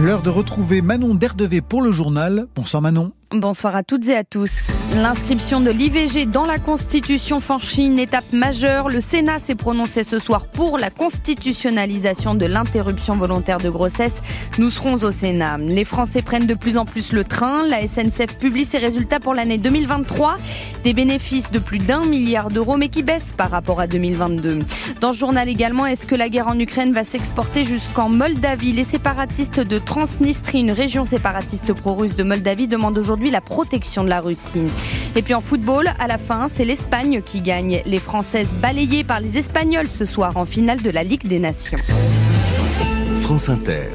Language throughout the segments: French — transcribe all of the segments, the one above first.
L'heure de retrouver Manon Derdevé pour le journal. Bonsoir Manon. Bonsoir à toutes et à tous. L'inscription de l'IVG dans la Constitution franchit une étape majeure. Le Sénat s'est prononcé ce soir pour la constitutionnalisation de l'interruption volontaire de grossesse. Nous serons au Sénat. Les Français prennent de plus en plus le train. La SNCF publie ses résultats pour l'année 2023. Des bénéfices de plus d'un milliard d'euros, mais qui baissent par rapport à 2022. Dans ce journal également, est-ce que la guerre en Ukraine va s'exporter jusqu'en Moldavie? Les séparatistes de Transnistrie, une région séparatiste pro-russe de Moldavie, demandent aujourd'hui la protection de la Russie. Et puis en football, à la fin, c'est l'Espagne qui gagne. Les Françaises balayées par les Espagnols ce soir en finale de la Ligue des Nations. France Inter.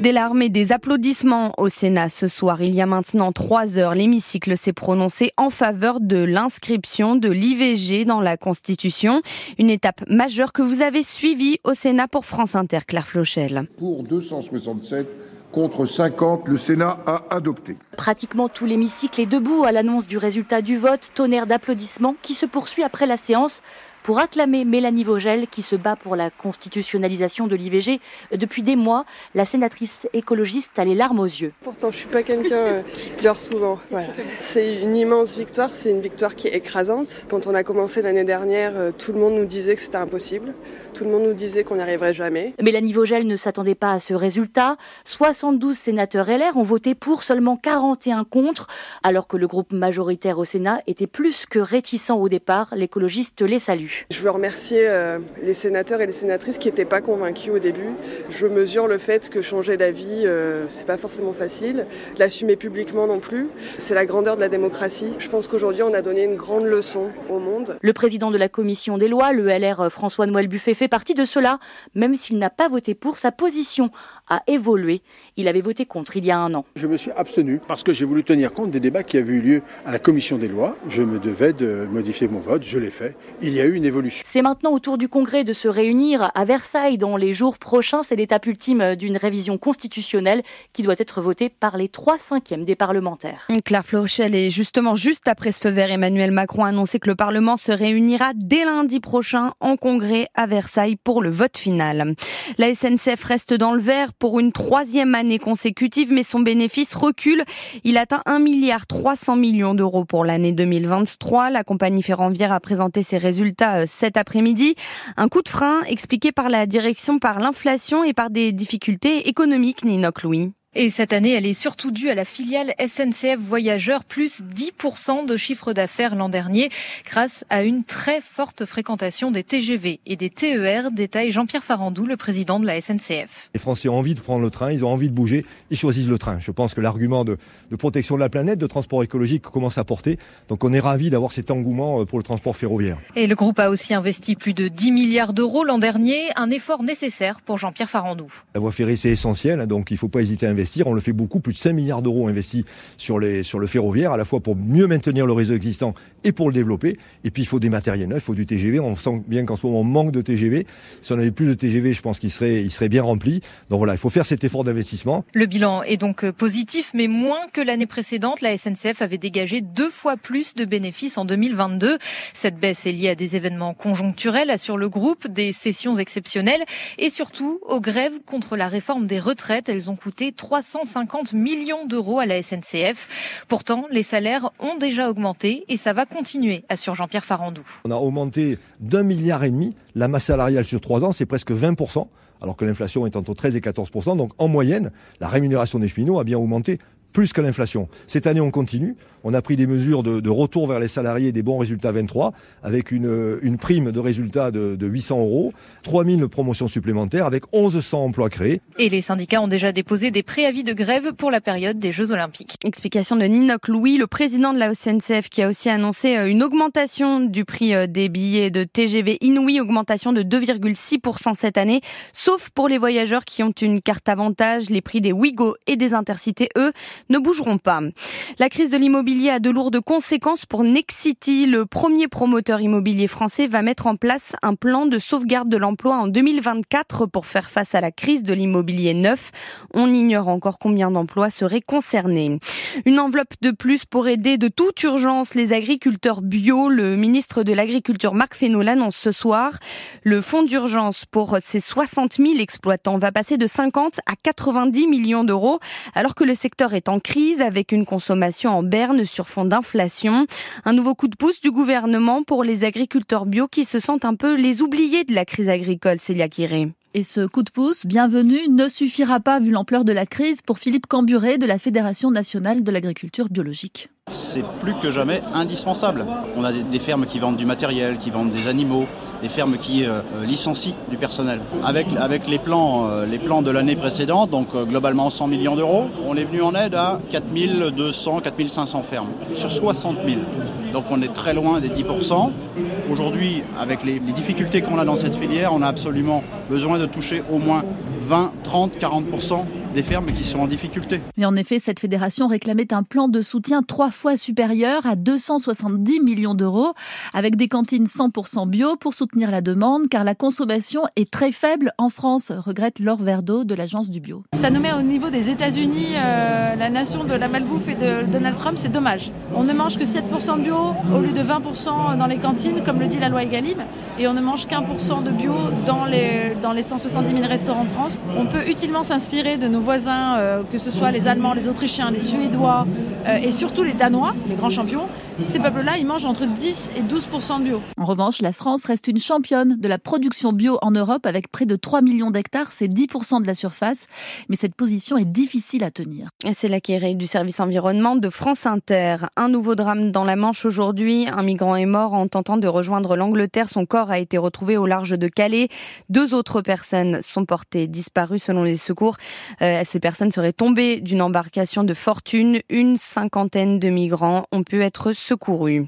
Des larmes et des applaudissements au Sénat ce soir. Il y a maintenant trois heures, l'hémicycle s'est prononcé en faveur de l'inscription de l'IVG dans la Constitution. Une étape majeure que vous avez suivie au Sénat pour France Inter, Claire Flochel. Pour 267 contre 50, le Sénat a adopté. Pratiquement tout l'hémicycle est debout à l'annonce du résultat du vote, tonnerre d'applaudissements qui se poursuit après la séance pour acclamer Mélanie Vogel qui se bat pour la constitutionnalisation de l'IVG depuis des mois. La sénatrice écologiste a les larmes aux yeux. Pourtant, je suis pas quelqu'un euh, qui pleure souvent. Voilà. C'est une immense victoire, c'est une victoire qui est écrasante. Quand on a commencé l'année dernière, euh, tout le monde nous disait que c'était impossible. Tout le monde nous disait qu'on n'y arriverait jamais. Mélanie Vogel ne s'attendait pas à ce résultat. 72 sénateurs LR ont voté pour, seulement 41 contre, alors que le groupe majoritaire au Sénat était plus que réticent au départ. L'écologiste les salue. Je veux remercier euh, les sénateurs et les sénatrices qui n'étaient pas convaincus au début. Je mesure le fait que changer d'avis, euh, c'est pas forcément facile. L'assumer publiquement non plus. C'est la grandeur de la démocratie. Je pense qu'aujourd'hui, on a donné une grande leçon au monde. Le président de la commission des lois, le LR euh, François-Noël Buffet, fait partie de cela. Même s'il n'a pas voté pour, sa position a évolué. Il avait voté contre il y a un an. Je me suis abstenu parce que j'ai voulu tenir compte des débats qui avaient eu lieu à la commission des lois. Je me devais de modifier mon vote. Je l'ai fait. Il y a eu une évolution. C'est maintenant au tour du Congrès de se réunir à Versailles dans les jours prochains. C'est l'étape ultime d'une révision constitutionnelle qui doit être votée par les trois cinquièmes des parlementaires. Claire Flochel est justement juste après ce feu vert, Emmanuel Macron a annoncé que le Parlement se réunira dès lundi prochain en Congrès à Versailles pour le vote final. La SNCF reste dans le vert pour une troisième année consécutive, mais son bénéfice recule. Il atteint 1 milliard 300 millions d'euros pour l'année 2023. La compagnie ferroviaire a présenté ses résultats euh, cet après-midi. Un coup de frein expliqué par la direction par l'inflation et par des difficultés économiques, Ninoc Louis. Et cette année, elle est surtout due à la filiale SNCF Voyageurs, plus 10% de chiffre d'affaires l'an dernier, grâce à une très forte fréquentation des TGV et des TER, détaille Jean-Pierre Farandou, le président de la SNCF. Les Français ont envie de prendre le train, ils ont envie de bouger, ils choisissent le train. Je pense que l'argument de, de, protection de la planète, de transport écologique commence à porter. Donc on est ravis d'avoir cet engouement euh, pour le transport ferroviaire. Et le groupe a aussi investi plus de 10 milliards d'euros l'an dernier, un effort nécessaire pour Jean-Pierre Farandou. La voie ferrée, c'est essentiel, hein, donc il ne faut pas hésiter à investir on le fait beaucoup, plus de 5 milliards d'euros investis sur, les, sur le ferroviaire, à la fois pour mieux maintenir le réseau existant et pour le développer. Et puis il faut des matériels neufs, il faut du TGV. On sent bien qu'en ce moment on manque de TGV. Si on avait plus de TGV, je pense qu'il serait, il serait bien rempli. Donc voilà, il faut faire cet effort d'investissement. Le bilan est donc positif, mais moins que l'année précédente. La SNCF avait dégagé deux fois plus de bénéfices en 2022. Cette baisse est liée à des événements conjoncturels, assure le groupe, des sessions exceptionnelles et surtout aux grèves contre la réforme des retraites. Elles ont coûté 350 millions d'euros à la SNCF. Pourtant, les salaires ont déjà augmenté et ça va continuer, assure Jean-Pierre Farandou. On a augmenté d'un milliard et demi la masse salariale sur trois ans, c'est presque 20%, alors que l'inflation est entre 13 et 14%. Donc en moyenne, la rémunération des cheminots a bien augmenté plus que l'inflation. Cette année, on continue. On a pris des mesures de, de, retour vers les salariés des bons résultats 23, avec une, une prime de résultats de, de 800 euros, 3000 promotions supplémentaires, avec 1100 emplois créés. Et les syndicats ont déjà déposé des préavis de grève pour la période des Jeux Olympiques. Explication de Ninoc Louis, le président de la SNCF, qui a aussi annoncé euh, une augmentation du prix euh, des billets de TGV inouï, augmentation de 2,6% cette année, sauf pour les voyageurs qui ont une carte avantage. Les prix des Ouigo et des Intercités, eux, ne bougeront pas. La crise de l'immobilier a de lourdes conséquences pour Nexity. Le premier promoteur immobilier français va mettre en place un plan de sauvegarde de l'emploi en 2024 pour faire face à la crise de l'immobilier neuf. On ignore encore combien d'emplois seraient concernés. Une enveloppe de plus pour aider de toute urgence les agriculteurs bio. Le ministre de l'Agriculture, Marc Fesneau, l'annonce ce soir. Le fonds d'urgence pour ces 60 000 exploitants va passer de 50 à 90 millions d'euros, alors que le secteur est en crise avec une consommation en berne sur fond d'inflation. Un nouveau coup de pouce du gouvernement pour les agriculteurs bio qui se sentent un peu les oubliés de la crise agricole, Célia Kiré. Et ce coup de pouce, bienvenu, ne suffira pas vu l'ampleur de la crise pour Philippe Camburé de la Fédération nationale de l'agriculture biologique. C'est plus que jamais indispensable. On a des fermes qui vendent du matériel, qui vendent des animaux, des fermes qui euh, euh, licencient du personnel. Avec, avec les, plans, euh, les plans de l'année précédente, donc globalement 100 millions d'euros, on est venu en aide à 4200, 4500 fermes sur 60 000. Donc on est très loin des 10%. Aujourd'hui, avec les difficultés qu'on a dans cette filière, on a absolument besoin de toucher au moins 20, 30, 40% des fermes qui sont en difficulté. Mais en effet, cette fédération réclamait un plan de soutien trois fois supérieur à 270 millions d'euros, avec des cantines 100% bio pour soutenir la demande, car la consommation est très faible en France, regrette Laure Verdeau de l'agence du bio. Ça nous met au niveau des États-Unis, euh, la nation de la malbouffe et de Donald Trump, c'est dommage. On ne mange que 7% de bio au lieu de 20% dans les cantines, comme le dit la loi Egalim, et on ne mange qu'un pour cent de bio dans les, dans les 170 000 restaurants de France. On peut utilement s'inspirer de nos voisins, euh, que ce soit les Allemands, les Autrichiens, les Suédois euh, et surtout les Danois, les grands champions. Ces peuples-là, ils mangent entre 10 et 12 de bio. En revanche, la France reste une championne de la production bio en Europe avec près de 3 millions d'hectares, c'est 10% de la surface. Mais cette position est difficile à tenir. C'est l'acquéré du service environnement de France Inter. Un nouveau drame dans la Manche aujourd'hui. Un migrant est mort en tentant de rejoindre l'Angleterre. Son corps a été retrouvé au large de Calais. Deux autres personnes sont portées disparues selon les secours. Euh, ces personnes seraient tombées d'une embarcation de fortune. Une cinquantaine de migrants ont pu être secourus.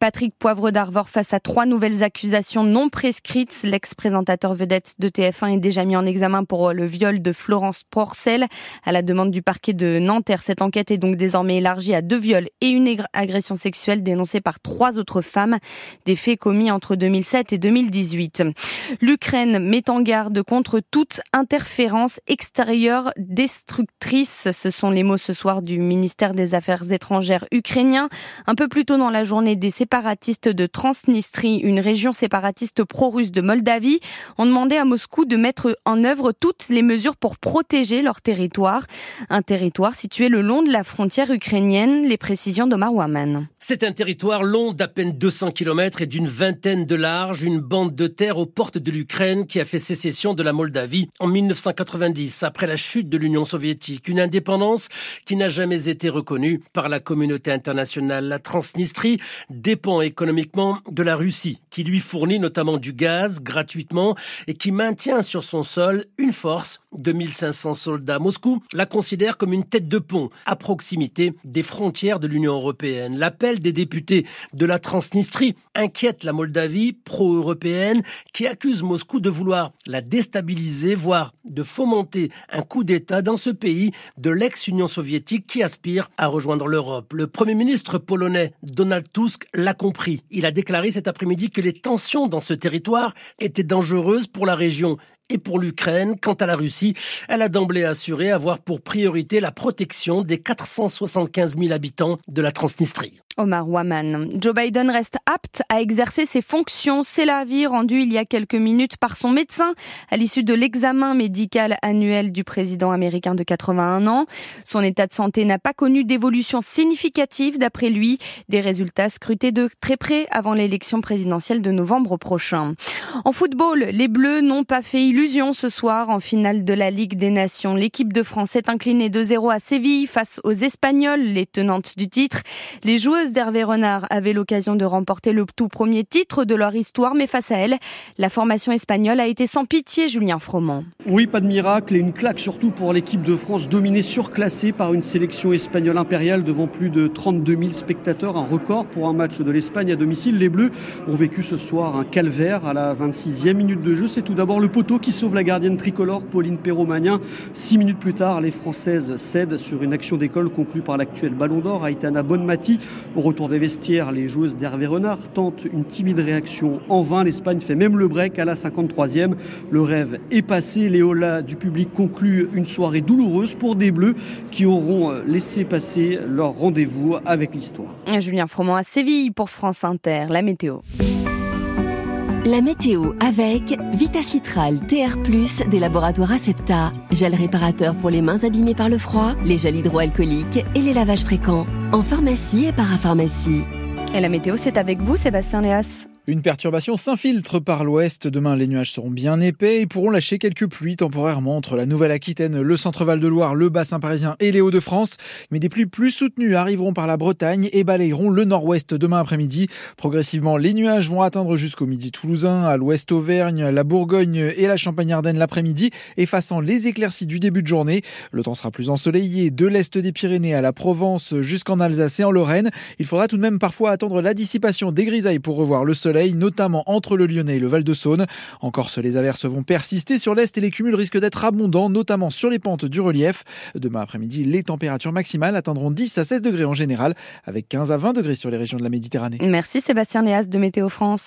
Patrick Poivre d'Arvor face à trois nouvelles accusations non prescrites. L'ex-présentateur vedette de TF1 est déjà mis en examen pour le viol de Florence Porcel à la demande du parquet de Nanterre. Cette enquête est donc désormais élargie à deux viols et une agression sexuelle dénoncée par trois autres femmes. Des faits commis entre 2007 et 2018. L'Ukraine met en garde contre toute interférence extérieure destructrice. Ce sont les mots ce soir du ministère des Affaires étrangères ukrainien. Un peu plus tôt dans la journée, des séparatistes de Transnistrie, une région séparatiste pro-russe de Moldavie, ont demandé à Moscou de mettre en œuvre toutes les mesures pour protéger leur territoire. Un territoire situé le long de la frontière ukrainienne. Les précisions d'Omar Waman. C'est un territoire long d'à peine 200 km et d'une vingtaine de large, une bande de terre aux portes de l'Ukraine qui a fait sécession de la Moldavie en 1990 après la chute de l'Union soviétique. Une indépendance qui n'a jamais été reconnue par la communauté internationale. La Transnistrie dépend économiquement de la Russie qui lui fournit notamment du gaz gratuitement et qui maintient sur son sol une force de 1500 soldats. Moscou la considère comme une tête de pont à proximité des frontières de l'Union européenne. L'appel des députés de la Transnistrie inquiète la Moldavie pro-européenne qui accuse Moscou de vouloir la déstabiliser, voire de fomenter un coup d'État dans ce pays de l'ex-Union soviétique qui aspire à rejoindre l'Europe. Le Premier ministre polonais Donald Tusk l'a compris. Il a déclaré cet après-midi que les tensions dans ce territoire étaient dangereuses pour la région et pour l'Ukraine. Quant à la Russie, elle a d'emblée assuré avoir pour priorité la protection des 475 000 habitants de la Transnistrie. Omar Waman. Joe Biden reste apte à exercer ses fonctions. C'est l'avis rendu il y a quelques minutes par son médecin à l'issue de l'examen médical annuel du président américain de 81 ans. Son état de santé n'a pas connu d'évolution significative d'après lui. Des résultats scrutés de très près avant l'élection présidentielle de novembre prochain. En football, les Bleus n'ont pas fait illusion ce soir en finale de la Ligue des Nations. L'équipe de France est inclinée 2-0 à Séville face aux Espagnols, les tenantes du titre. Les joueuses d'Hervé Renard avaient l'occasion de remporter le tout premier titre de leur histoire, mais face à elles, la formation espagnole a été sans pitié, Julien Froment. Oui, pas de miracle et une claque surtout pour l'équipe de France dominée, surclassée par une sélection espagnole impériale devant plus de 32 000 spectateurs, un record pour un match de l'Espagne à domicile. Les Bleus ont vécu ce soir un calvaire à la 26e minute de jeu. C'est tout d'abord le poteau qui sauve la gardienne tricolore, Pauline Perromagnin. Six minutes plus tard, les Françaises cèdent sur une action d'école conclue par l'actuel Ballon d'Or, Aitana Bonmati. Au retour des vestiaires, les joueuses d'Hervé Renard tentent une timide réaction en vain. L'Espagne fait même le break à la 53e. Le rêve est passé. Les Ola du public concluent une soirée douloureuse pour des Bleus qui auront laissé passer leur rendez-vous avec l'histoire. Julien Froment à Séville pour France Inter. La météo. La météo avec Vitacitral TR+, des laboratoires Acepta. Gel réparateur pour les mains abîmées par le froid, les gels hydroalcooliques et les lavages fréquents. En pharmacie et parapharmacie. Et la météo, c'est avec vous, Sébastien Léas. Une perturbation s'infiltre par l'ouest. Demain, les nuages seront bien épais et pourront lâcher quelques pluies temporairement entre la Nouvelle-Aquitaine, le centre-val de Loire, le bassin parisien et les Hauts-de-France. Mais des pluies plus soutenues arriveront par la Bretagne et balayeront le nord-ouest demain après-midi. Progressivement, les nuages vont atteindre jusqu'au midi toulousain, à l'ouest Auvergne, la Bourgogne et la Champagne-Ardenne l'après-midi, effaçant les éclaircies du début de journée. Le temps sera plus ensoleillé de l'est des Pyrénées à la Provence jusqu'en Alsace et en Lorraine. Il faudra tout de même parfois attendre la dissipation des grisailles pour revoir le notamment entre le Lyonnais et le Val-de-Saône. En Corse, les averses vont persister sur l'Est et les cumuls risquent d'être abondants, notamment sur les pentes du relief. Demain après-midi, les températures maximales atteindront 10 à 16 degrés en général, avec 15 à 20 degrés sur les régions de la Méditerranée. Merci Sébastien Léas de Météo France.